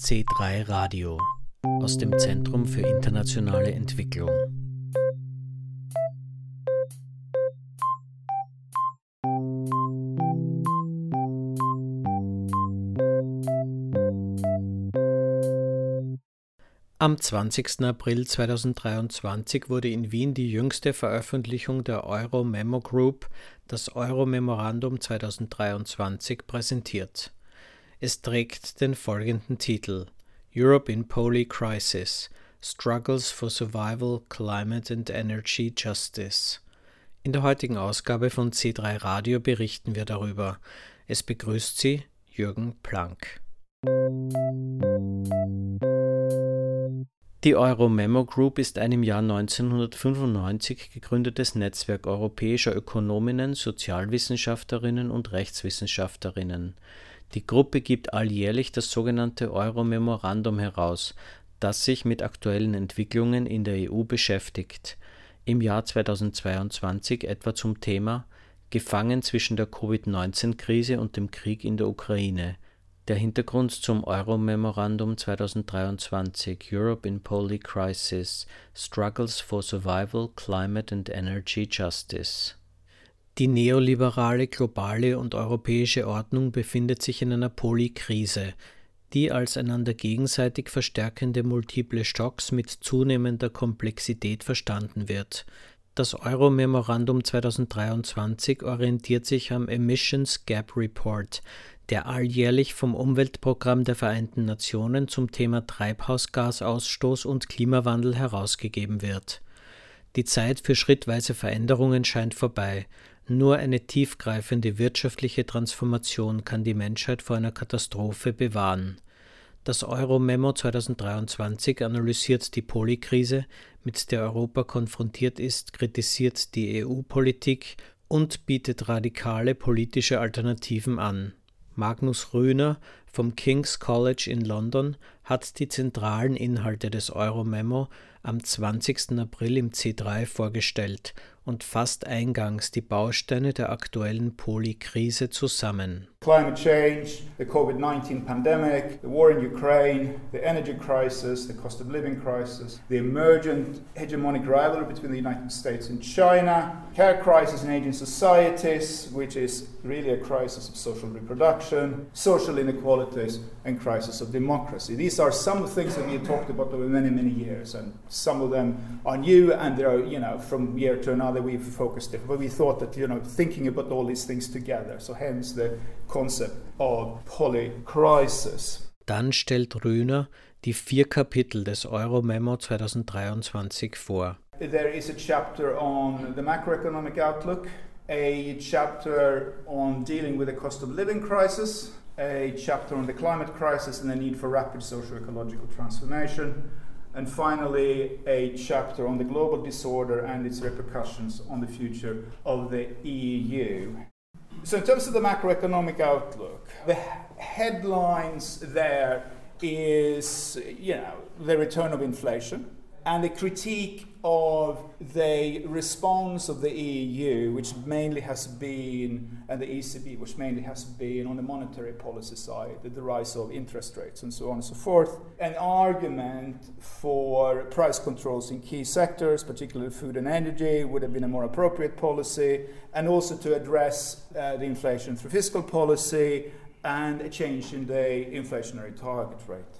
C3 Radio aus dem Zentrum für internationale Entwicklung. Am 20. April 2023 wurde in Wien die jüngste Veröffentlichung der Euro Memo Group, das Euro Memorandum 2023, präsentiert. Es trägt den folgenden Titel Europe in Poly Crisis Struggles for Survival, Climate and Energy Justice. In der heutigen Ausgabe von C3 Radio berichten wir darüber. Es begrüßt Sie Jürgen Planck. Die Euro-Memo Group ist ein im Jahr 1995 gegründetes Netzwerk europäischer Ökonominnen, Sozialwissenschaftlerinnen und Rechtswissenschaftlerinnen. Die Gruppe gibt alljährlich das sogenannte Euro-Memorandum heraus, das sich mit aktuellen Entwicklungen in der EU beschäftigt. Im Jahr 2022 etwa zum Thema Gefangen zwischen der Covid-19-Krise und dem Krieg in der Ukraine. Der Hintergrund zum Euro-Memorandum 2023 Europe in Poly Crisis Struggles for Survival, Climate and Energy Justice die neoliberale globale und europäische Ordnung befindet sich in einer Polykrise, die als einander gegenseitig verstärkende multiple Stocks mit zunehmender Komplexität verstanden wird. Das Euro-Memorandum 2023 orientiert sich am Emissions Gap Report, der alljährlich vom Umweltprogramm der Vereinten Nationen zum Thema Treibhausgasausstoß und Klimawandel herausgegeben wird. Die Zeit für schrittweise Veränderungen scheint vorbei. Nur eine tiefgreifende wirtschaftliche Transformation kann die Menschheit vor einer Katastrophe bewahren. Das Euro-Memo 2023 analysiert die Polykrise, mit der Europa konfrontiert ist, kritisiert die EU-Politik und bietet radikale politische Alternativen an. Magnus Rühner vom King's College in London hat die zentralen Inhalte des Euro-Memo am 20. April im C3 vorgestellt und fasst eingangs die Bausteine der aktuellen Polykrise zusammen. Climate change, the COVID-19 pandemic, the war in Ukraine, the energy crisis, the cost of living crisis, the emergent hegemonic rivalry between the United States and China, care crisis in aging societies, which is really a crisis of social reproduction, social inequalities, and crisis of democracy. These are some of the things that we have talked about over many, many years, and some of them are new, and they are, you know, from year to another we've focused it. But we thought that, you know, thinking about all these things together, so hence the concept of polycrisis. Dann stellt Ryner die vier Kapitel des Euro-Memo 2023 vor. There is a chapter on the macroeconomic outlook, a chapter on dealing with the cost of living crisis, a chapter on the climate crisis and the need for rapid socio-ecological transformation, and finally a chapter on the global disorder and its repercussions on the future of the EU. So, in terms of the macroeconomic outlook, the headlines there is, you know, the return of inflation and the critique of the response of the EU, which mainly has been, and the ECB, which mainly has been on the monetary policy side, the rise of interest rates and so on and so forth, an argument for price controls in key sectors, particularly food and energy, would have been a more appropriate policy, and also to address uh, the inflation through fiscal policy and a change in the inflationary target rate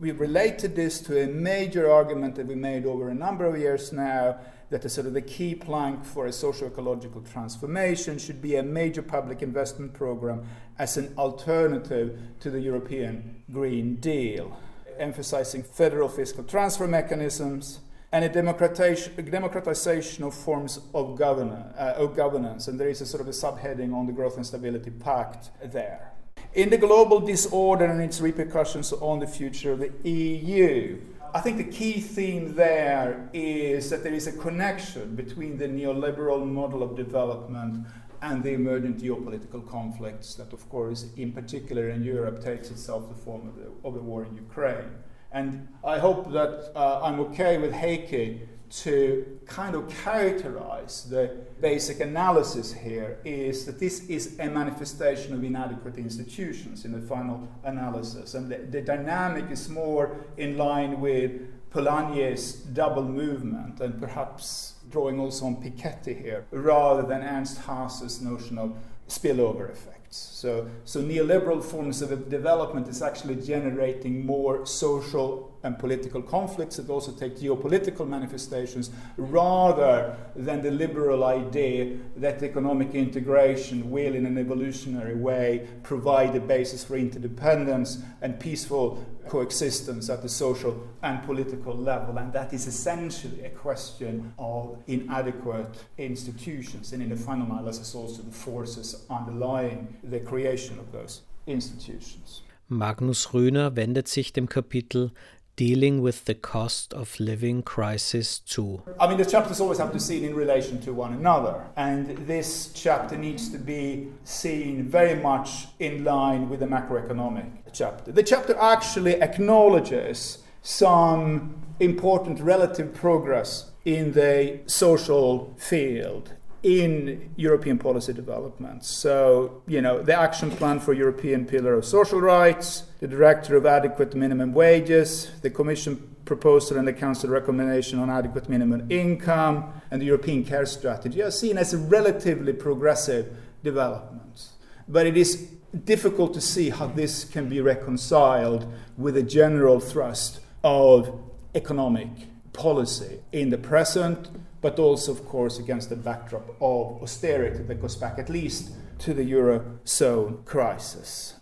we related this to a major argument that we made over a number of years now that the sort of the key plank for a socio-ecological transformation should be a major public investment program as an alternative to the European Green Deal, emphasizing federal fiscal transfer mechanisms and a democratization of forms of, govern- uh, of governance. And there is a sort of a subheading on the Growth and Stability Pact there in the global disorder and its repercussions on the future of the EU. I think the key theme there is that there is a connection between the neoliberal model of development and the emergent geopolitical conflicts that, of course, in particular in Europe, takes itself the form of the, of the war in Ukraine. And I hope that uh, I'm okay with Heikki to kind of characterize the basic analysis here is that this is a manifestation of inadequate institutions in the final analysis. And the, the dynamic is more in line with Polanyi's double movement and perhaps drawing also on Piketty here, rather than Ernst Haas's notion of spillover effect. So, so neoliberal forms of development is actually generating more social and political conflicts. That also take geopolitical manifestations rather than the liberal idea that economic integration will, in an evolutionary way, provide a basis for interdependence and peaceful coexistence at the social and political level. And that is essentially a question of inadequate institutions, and in the final analysis, also the forces underlying the creation of those institutions. Magnus Ryner wendet sich dem Kapitel dealing with the cost of living crisis too. I mean, the chapters always have to be seen in relation to one another, and this chapter needs to be seen very much in line with the macroeconomic chapter. The chapter actually acknowledges some important relative progress in the social field in European policy developments. So, you know, the action plan for European Pillar of Social Rights, the Directive of Adequate Minimum Wages, the Commission proposal and the Council recommendation on adequate minimum income, and the European Care Strategy are seen as relatively progressive developments. But it is difficult to see how this can be reconciled with a general thrust of economic policy in the present but also, of course, against the backdrop of austerity that goes back at least to the Eurozone crisis.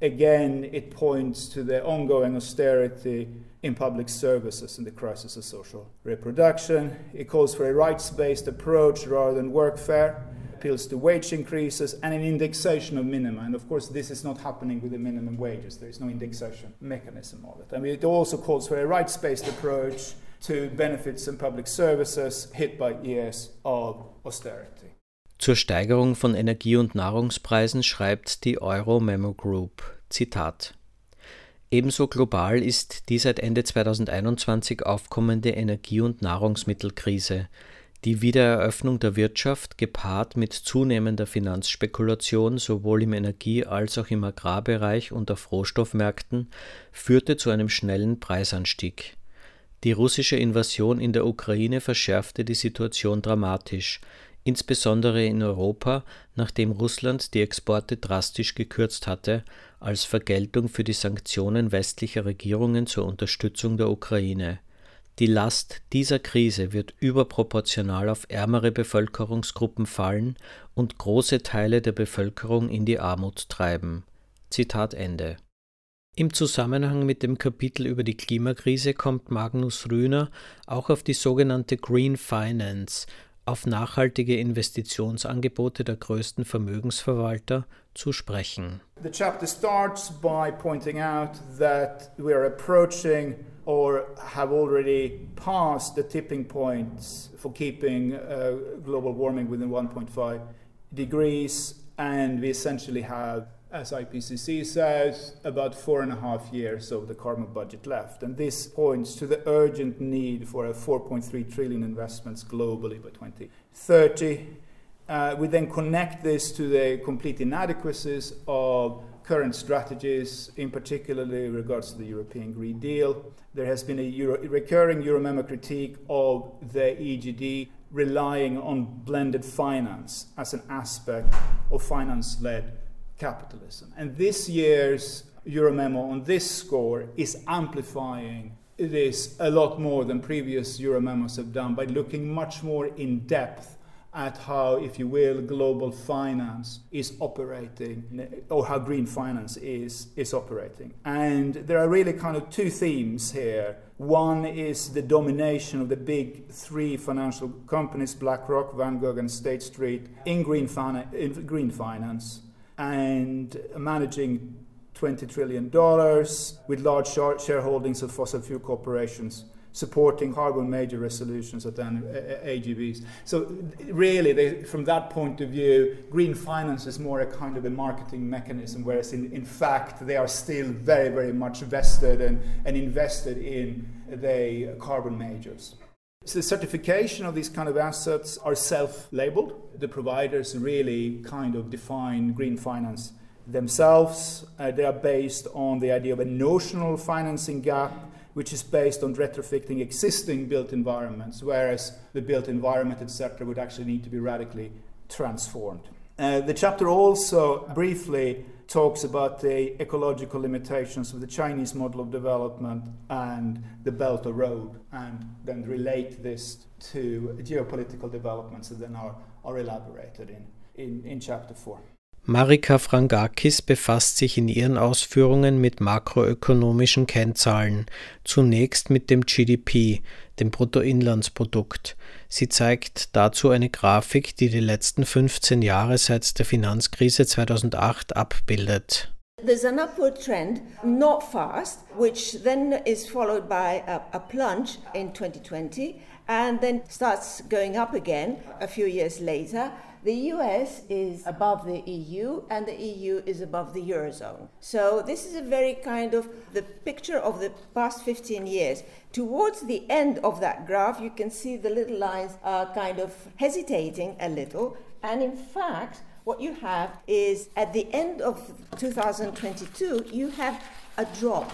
Again, it points to the ongoing austerity in public services and the crisis of social reproduction. It calls for a rights based approach rather than workfare, appeals to wage increases and an indexation of minima. And of course, this is not happening with the minimum wages, there is no indexation mechanism of it. I mean, it also calls for a rights based approach to benefits and public services hit by years of austerity. Zur Steigerung von Energie- und Nahrungspreisen schreibt die Euro Memo Group, Zitat. Ebenso global ist die seit Ende 2021 aufkommende Energie- und Nahrungsmittelkrise. Die Wiedereröffnung der Wirtschaft, gepaart mit zunehmender Finanzspekulation sowohl im Energie- als auch im Agrarbereich und auf Rohstoffmärkten, führte zu einem schnellen Preisanstieg. Die russische Invasion in der Ukraine verschärfte die Situation dramatisch, insbesondere in Europa, nachdem Russland die Exporte drastisch gekürzt hatte, als Vergeltung für die Sanktionen westlicher Regierungen zur Unterstützung der Ukraine. Die Last dieser Krise wird überproportional auf ärmere Bevölkerungsgruppen fallen und große Teile der Bevölkerung in die Armut treiben. Zitat Ende im Zusammenhang mit dem Kapitel über die Klimakrise kommt Magnus Rühner auch auf die sogenannte Green Finance, auf nachhaltige Investitionsangebote der größten Vermögensverwalter zu sprechen. The chapter starts by pointing out that we are approaching or have already passed the tipping points for keeping uh, global warming within 1.5 degrees and we essentially have as IPCC says, about four and a half years of the carbon budget left. And this points to the urgent need for a 4.3 trillion investments globally by 2030. Uh, we then connect this to the complete inadequacies of current strategies, in particularly regards to the European Green Deal. There has been a Euro- recurring Euromemo critique of the EGD relying on blended finance as an aspect of finance led capitalism. And this year's Euromemo on this score is amplifying this a lot more than previous Euromemos have done by looking much more in depth at how, if you will, global finance is operating, or how green finance is, is operating. And there are really kind of two themes here. One is the domination of the big three financial companies, BlackRock, Vanguard, and State Street, in green, in green finance and managing $20 trillion with large shareholdings of fossil fuel corporations supporting carbon major resolutions at AGMs. So really, they, from that point of view, green finance is more a kind of a marketing mechanism, whereas in, in fact they are still very, very much vested and, and invested in the carbon majors. So the certification of these kind of assets are self-labeled. The providers really kind of define green finance themselves. Uh, they are based on the idea of a notional financing gap, which is based on retrofitting existing built environments, whereas the built environment, etc., would actually need to be radically transformed. Uh, the chapter also briefly talks about the ecological limitations of the Chinese model of development and the Belt of Road, and then relate this to geopolitical developments that then are, are elaborated in, in, in chapter 4. Marika Frangakis befasst sich in ihren Ausführungen mit makroökonomischen Kennzahlen, zunächst mit dem GDP, dem Bruttoinlandsprodukt. Sie zeigt dazu eine Grafik, die die letzten 15 Jahre seit der Finanzkrise 2008 abbildet. There's an upward trend, not fast, which then is followed by a, a plunge in 2020 and then starts going up again a few years later. The US is above the EU and the EU is above the Eurozone. So this is a very kind of the picture of the past 15 years. Towards the end of that graph, you can see the little lines are kind of hesitating a little. And in fact, what you have is at the end of 2022, you have a drop.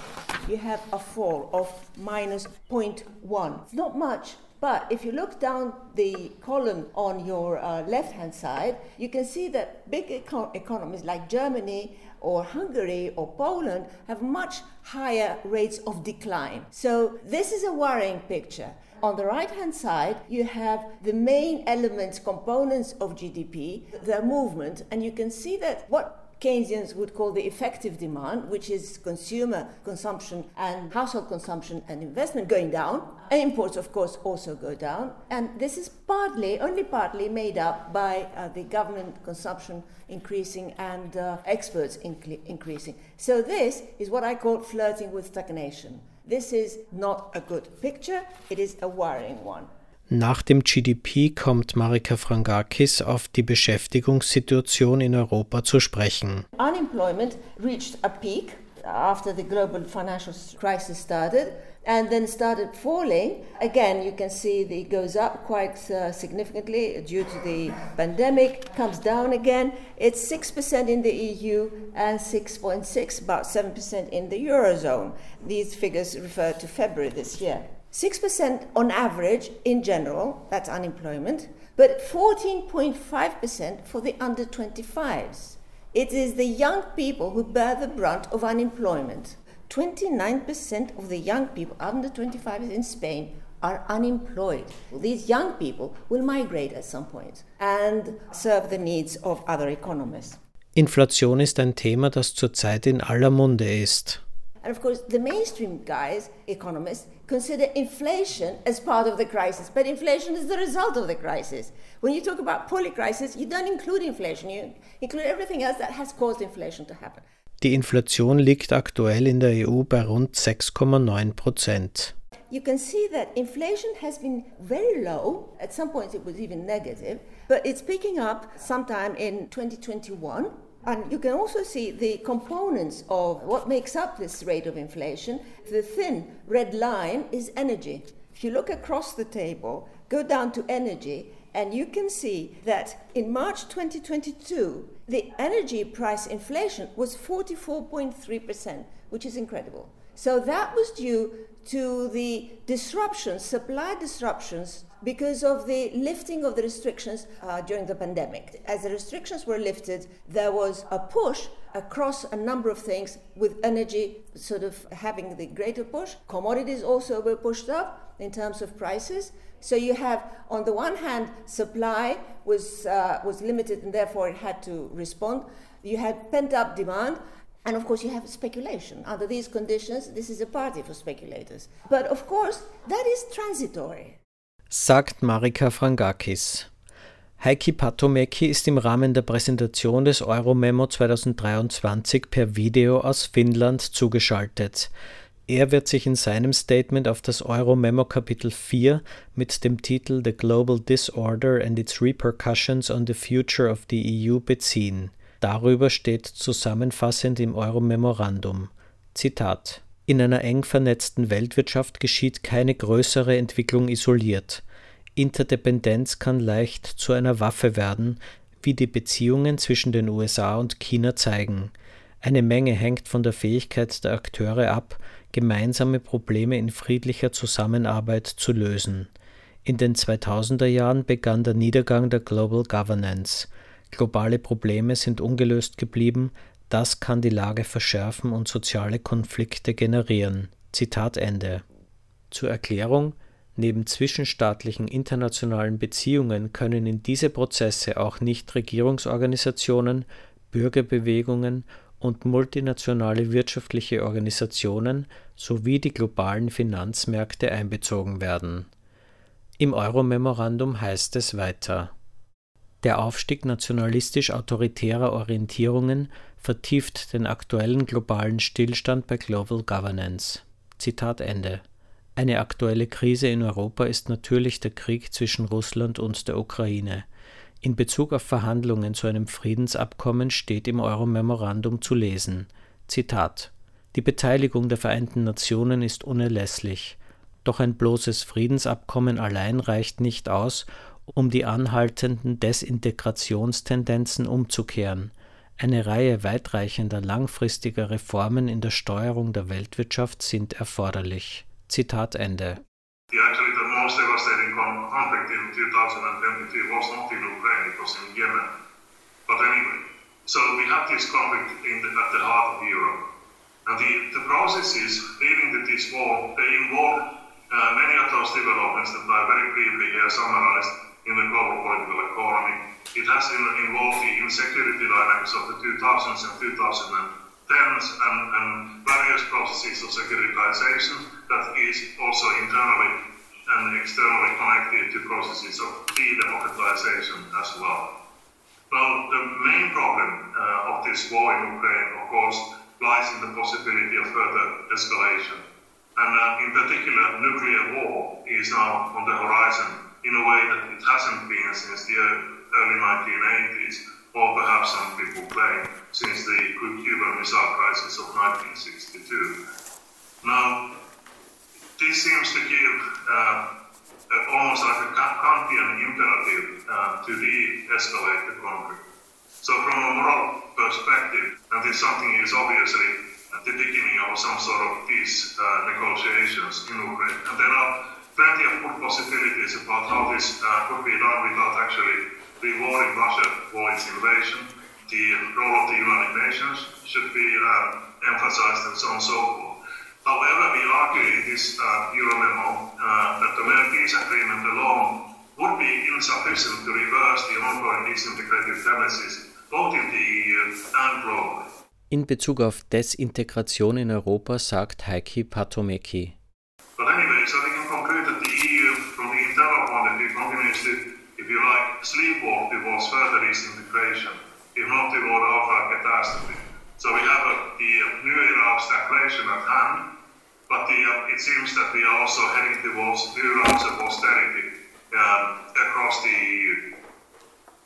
You have a fall of minus 0.1. It's not much, but if you look down the column on your uh, left hand side, you can see that big eco- economies like Germany or Hungary or Poland have much higher rates of decline. So this is a worrying picture. On the right hand side, you have the main elements, components of GDP, their movement, and you can see that what Keynesians would call the effective demand, which is consumer consumption and household consumption and investment going down. Imports, of course, also go down. And this is partly, only partly, made up by uh, the government consumption increasing and uh, exports inc- increasing. So, this is what I call flirting with stagnation. This is not a good picture, it is a worrying one. Nach dem GDP kommt Marika Frangakis auf die Beschäftigungssituation in Europa zu sprechen. Unemployment reached a peak after the global financial crisis started and then started falling. Again, you can see it goes up quite uh, significantly due to the pandemic, comes down again. It's 6% in the EU and 6.6, about 7% in the Eurozone. These figures refer to February this year. 6% on average in general, that's unemployment, but 14.5% for the under 25s. It is the young people who bear the brunt of unemployment. 29% of the young people under 25 in Spain are unemployed. These young people will migrate at some point and serve the needs of other economies. Inflation ist ein Thema, das zurzeit in aller Munde ist. And of course, the mainstream guys, economists, consider inflation as part of the crisis, but inflation is the result of the crisis. When you talk about polycrisis, you don't include inflation, you include everything else that has caused inflation to happen. Die Inflation liegt aktuell in der EU bei rund 6,9 Prozent. You can see that inflation has been very low. At some points, it was even negative, but it's picking up sometime in 2021 and you can also see the components of what makes up this rate of inflation. The thin red line is energy. If you look across the table, go down to energy, and you can see that in March 2022, the energy price inflation was 44.3%, which is incredible. So that was due to the disruptions, supply disruptions because of the lifting of the restrictions uh, during the pandemic. As the restrictions were lifted, there was a push across a number of things, with energy sort of having the greater push. Commodities also were pushed up in terms of prices. So you have, on the one hand, supply was, uh, was limited and therefore it had to respond. You had pent up demand. And of course, you have speculation. Under these conditions, this is a party for speculators. But of course, that is transitory. Sagt Marika Frangakis. Heiki Patomäki ist im Rahmen der Präsentation des Euromemo 2023 per Video aus Finnland zugeschaltet. Er wird sich in seinem Statement auf das Euro-Memo Kapitel 4 mit dem Titel The Global Disorder and its Repercussions on the Future of the EU beziehen. Darüber steht zusammenfassend im Euro-Memorandum. Zitat In einer eng vernetzten Weltwirtschaft geschieht keine größere Entwicklung isoliert. Interdependenz kann leicht zu einer Waffe werden, wie die Beziehungen zwischen den USA und China zeigen. Eine Menge hängt von der Fähigkeit der Akteure ab, gemeinsame Probleme in friedlicher Zusammenarbeit zu lösen. In den 2000er Jahren begann der Niedergang der Global Governance. Globale Probleme sind ungelöst geblieben, das kann die Lage verschärfen und soziale Konflikte generieren. Zitat Ende. Zur Erklärung Neben zwischenstaatlichen internationalen Beziehungen können in diese Prozesse auch Nichtregierungsorganisationen, Bürgerbewegungen und multinationale wirtschaftliche Organisationen sowie die globalen Finanzmärkte einbezogen werden. Im Euro-Memorandum heißt es weiter Der Aufstieg nationalistisch-autoritärer Orientierungen vertieft den aktuellen globalen Stillstand bei Global Governance. Zitat Ende. Eine aktuelle Krise in Europa ist natürlich der Krieg zwischen Russland und der Ukraine – in Bezug auf Verhandlungen zu einem Friedensabkommen steht im Euro-Memorandum zu lesen: Zitat Die Beteiligung der Vereinten Nationen ist unerlässlich. Doch ein bloßes Friedensabkommen allein reicht nicht aus, um die anhaltenden Desintegrationstendenzen umzukehren. Eine Reihe weitreichender langfristiger Reformen in der Steuerung der Weltwirtschaft sind erforderlich. Zitat Ende actually the most devastating conflict in 2022 was not in Ukraine, it was in Yemen. But anyway, so we have this conflict the, at the heart of Europe. And the, the processes leading to this war, they involve uh, many of those developments that I very briefly here summarized in the global political economy. It has involved the insecurity dynamics of the 2000s and 2010s and, and various processes of securitization that is also internally and externally connected to processes of de-democratization as well. Well, the main problem uh, of this war in Ukraine, of course, lies in the possibility of further escalation. And uh, in particular, nuclear war is now on the horizon in a way that it hasn't been since the early 1980s, or perhaps some people claim since the Cuban Missile Crisis of 1962. Now, this seems to give uh, almost like a Kantian imperative uh, to de-escalate the conflict. So from a moral perspective, and this something is obviously at the beginning of some sort of peace uh, negotiations in Ukraine. And there are plenty of possibilities about how this uh, could be done without actually rewarding Russia for its invasion. The role of the United Nations should be uh, emphasized and so on and so forth. However, we argue in this uh, Euro memo uh, that the mere peace agreement alone would be insufficient to reverse the ongoing disintegrated tendencies both in the EU and globally. In Bezug auf Desintegration in Europa sagt Heikki Patomäki. Sleepwalk towards further disintegration, if not toward outright catastrophe. So we have a, the new era of stagflation at hand, but the, uh, it seems that we are also heading towards new rounds of austerity um, across the EU.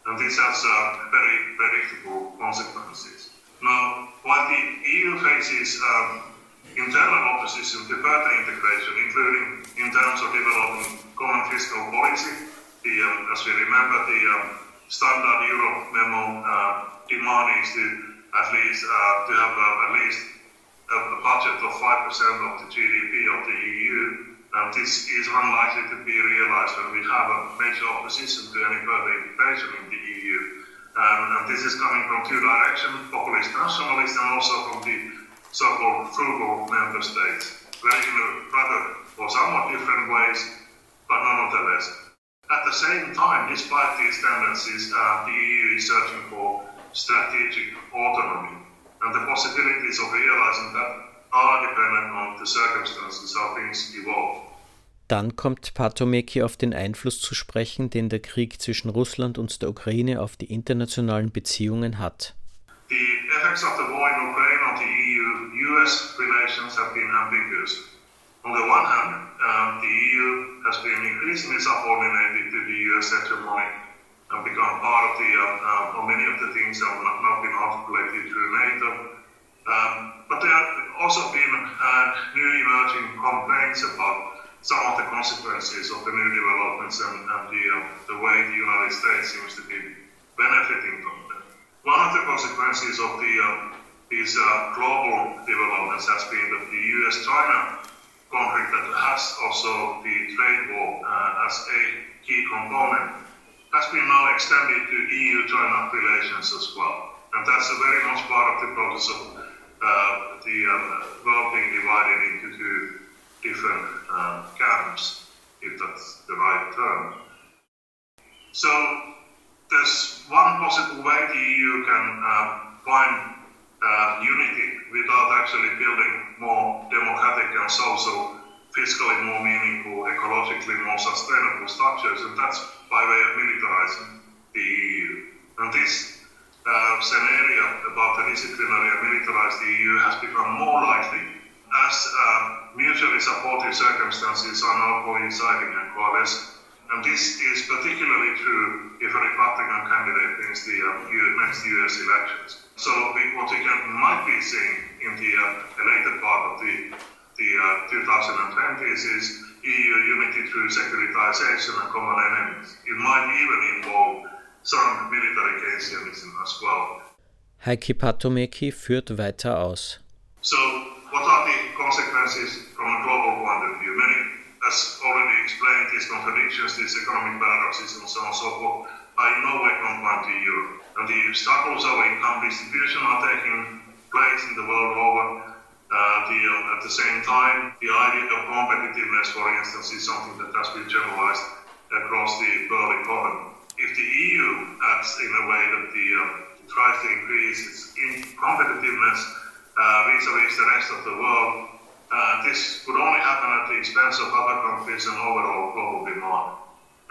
And this has uh, very predictable consequences. Now, while the EU faces um, internal opposition to further integration, including in terms of developing common fiscal policy, the, um, as we remember, the um, standard Euromemo uh, demand is to at least uh, to have uh, at least a budget of 5% of the GDP of the EU. And this is unlikely to be realized when we have a major opposition to any further integration in the EU. Um, and this is coming from two directions, populist nationalists and also from the so-called frugal member states, very in rather or somewhat different ways, but nonetheless. At the same time, despite these tendencies, uh, the EU is searching for strategic autonomy and the possibilities of realizing that are dependent on the circumstances how things evolve. Dann kommt Patomeki auf den Einfluss zu sprechen, den der Krieg zwischen Russland und der Ukraine auf die internationalen Beziehungen hat. The effects of the war in Ukraine on the EU-US relations have been ambiguous. On the one hand, um, the EU has been increasingly subordinated to the US hegemony and become part of the, uh, uh, many of the things that have not been articulated through NATO. Um, but there have also been uh, new emerging complaints about some of the consequences of the new developments and, and the, the way the United States seems to be benefiting from them. One of the consequences of the, these uh, global developments has been that the US-China conflict that has also the trade war uh, as a key component has been now extended to EU-China relations as well. And that's a very much part of the process of uh, the um, world being divided into two different uh, camps, if that's the right term. So there's one possible way the EU can uh, find uh, unity without actually building more democratic and social, fiscally more meaningful, ecologically more sustainable structures, and that's by way of militarizing the EU. And this uh, scenario about the disciplinary and militarized EU has become more likely as uh, mutually supportive circumstances are now coinciding and coalescing. And this is particularly true if a Republican candidate wins the uh, next US elections. So we, what we can, might be seeing in the, uh, later part of the, the 2020s uh, is EU unity through securitization and common enemies. It might even involve some military Keynesianism as well. Heikki Patomäki führt weiter aus. So, what are the consequences from a global point of view? Many as already explained, these contradictions, these economic paradoxes, and so on and so forth, are in no way to Europe. And the struggles of income distribution are taking place in the world over. Uh, the, uh, at the same time, the idea of competitiveness, for instance, is something that has been generalized across the world economy. If the EU acts in a way that the, uh, tries to increase its competitiveness uh, vis-a-vis the rest of the world, uh, this could only happen at the expense of other countries and overall global demand.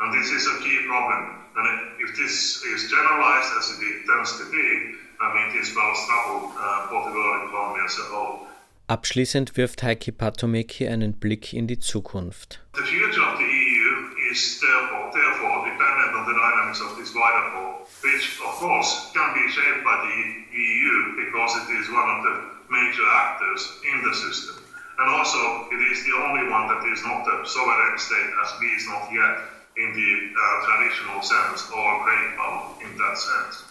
And this is a key problem. And if this is generalized as it tends to be, I mean, this spells trouble uh, world economy as a whole. Abschließend wirft Heikki Patomäki einen Blick in die Zukunft. The future of the EU is therefore, therefore dependent on the dynamics of this wider whole, which of course can be shaped by the EU because it is one of the major actors in the system. And also, it is the only one that is not a sovereign state, as we is not yet in the uh, traditional sense or great power in that sense.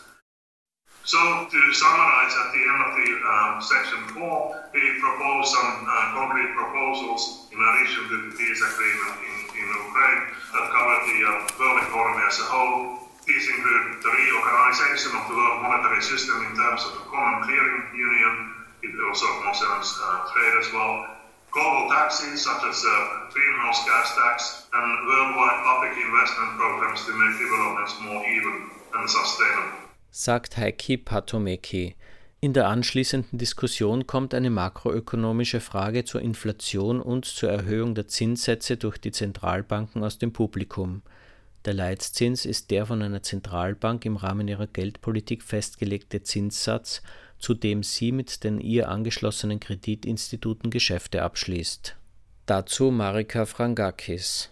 So, to summarize at the end of the um, section 4, we propose some uh, concrete proposals in addition to the peace agreement in, in Ukraine that cover the uh, world economy as a whole. These include the reorganization of the world monetary system in terms of a common clearing union. It also concerns uh, trade as well global taxes such as uh, greenhouse gas tax and worldwide public investment programs to make developments more even and sustainable. Sagt Heikki Patomäki. In der anschließenden Diskussion kommt eine makroökonomische Frage zur Inflation und zur Erhöhung der Zinssätze durch die Zentralbanken aus dem Publikum. Der Leitzins ist der von einer Zentralbank im Rahmen ihrer Geldpolitik festgelegte Zinssatz zu dem sie mit den ihr angeschlossenen Kreditinstituten Geschäfte abschließt. Dazu Marika Frangakis.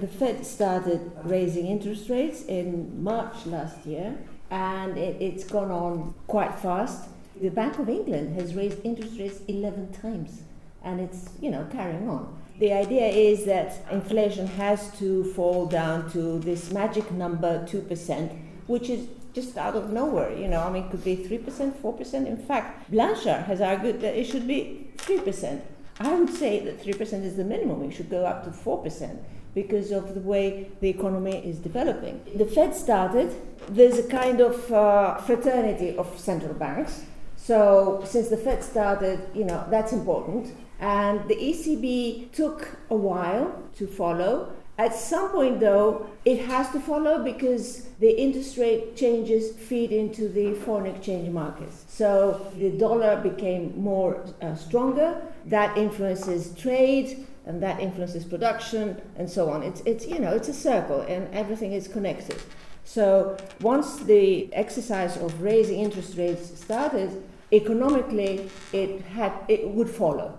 The Fed started raising interest rates in March last year and it, it's gone on quite fast. The Bank of England has raised interest rates 11 times and it's, you know, carrying on. The idea is that inflation has to fall down to this magic number 2%, which is just out of nowhere. You know, I mean, it could be 3%, 4%. In fact, Blanchard has argued that it should be 3%. I would say that 3% is the minimum. It should go up to 4% because of the way the economy is developing. The Fed started, there's a kind of uh, fraternity of central banks. So, since the Fed started, you know, that's important. And the ECB took a while to follow. At some point, though, it has to follow because the interest rate changes feed into the foreign exchange markets. So the dollar became more uh, stronger. That influences trade, and that influences production, and so on. It's, it's you know it's a circle, and everything is connected. So once the exercise of raising interest rates started, economically it had it would follow.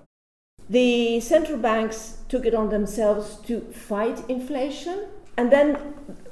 The central banks took it on themselves to fight inflation, and then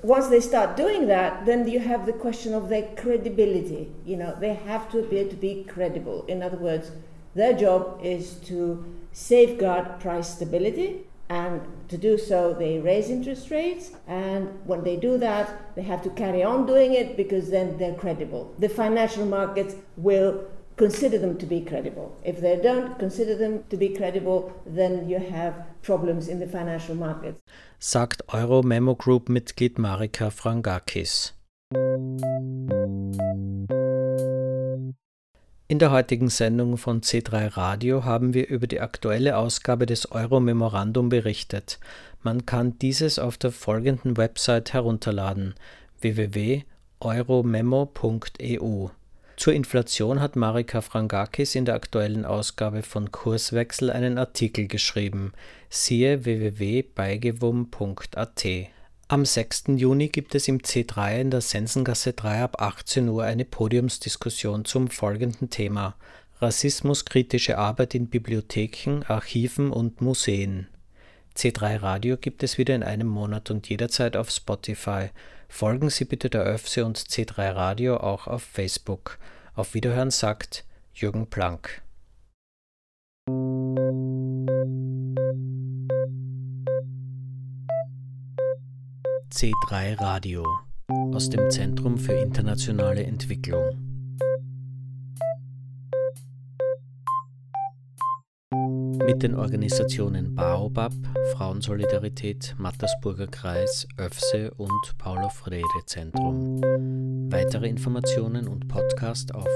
once they start doing that, then you have the question of their credibility. You know, they have to appear to be credible. In other words, their job is to safeguard price stability, and to do so, they raise interest rates. And when they do that, they have to carry on doing it because then they're credible. The financial markets will consider them to be credible. If they don't consider them to be credible, then you have problems in the financial markets. Sagt Euro Memo Group Mitglied Marika Frangakis. In der heutigen Sendung von C3 Radio haben wir über die aktuelle Ausgabe des Euro-Memorandum berichtet. Man kann dieses auf der folgenden Website herunterladen: www.euromemo.eu. Zur Inflation hat Marika Frangakis in der aktuellen Ausgabe von Kurswechsel einen Artikel geschrieben. Siehe www.beigewum.at. Am 6. Juni gibt es im C3 in der Sensengasse 3 ab 18 Uhr eine Podiumsdiskussion zum folgenden Thema Rassismuskritische Arbeit in Bibliotheken, Archiven und Museen. C3 Radio gibt es wieder in einem Monat und jederzeit auf Spotify. Folgen Sie bitte der ÖFSE und C3 Radio auch auf Facebook. Auf Wiederhören sagt Jürgen Planck. C3 Radio aus dem Zentrum für internationale Entwicklung. Mit den Organisationen Baobab, Frauensolidarität, Mattersburger Kreis, ÖFSE und Paulo Freire Zentrum. Weitere Informationen und Podcast auf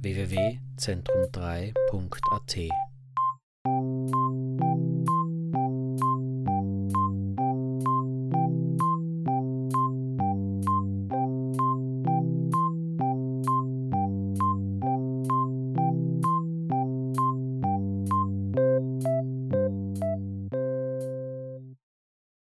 www.zentrum3.at.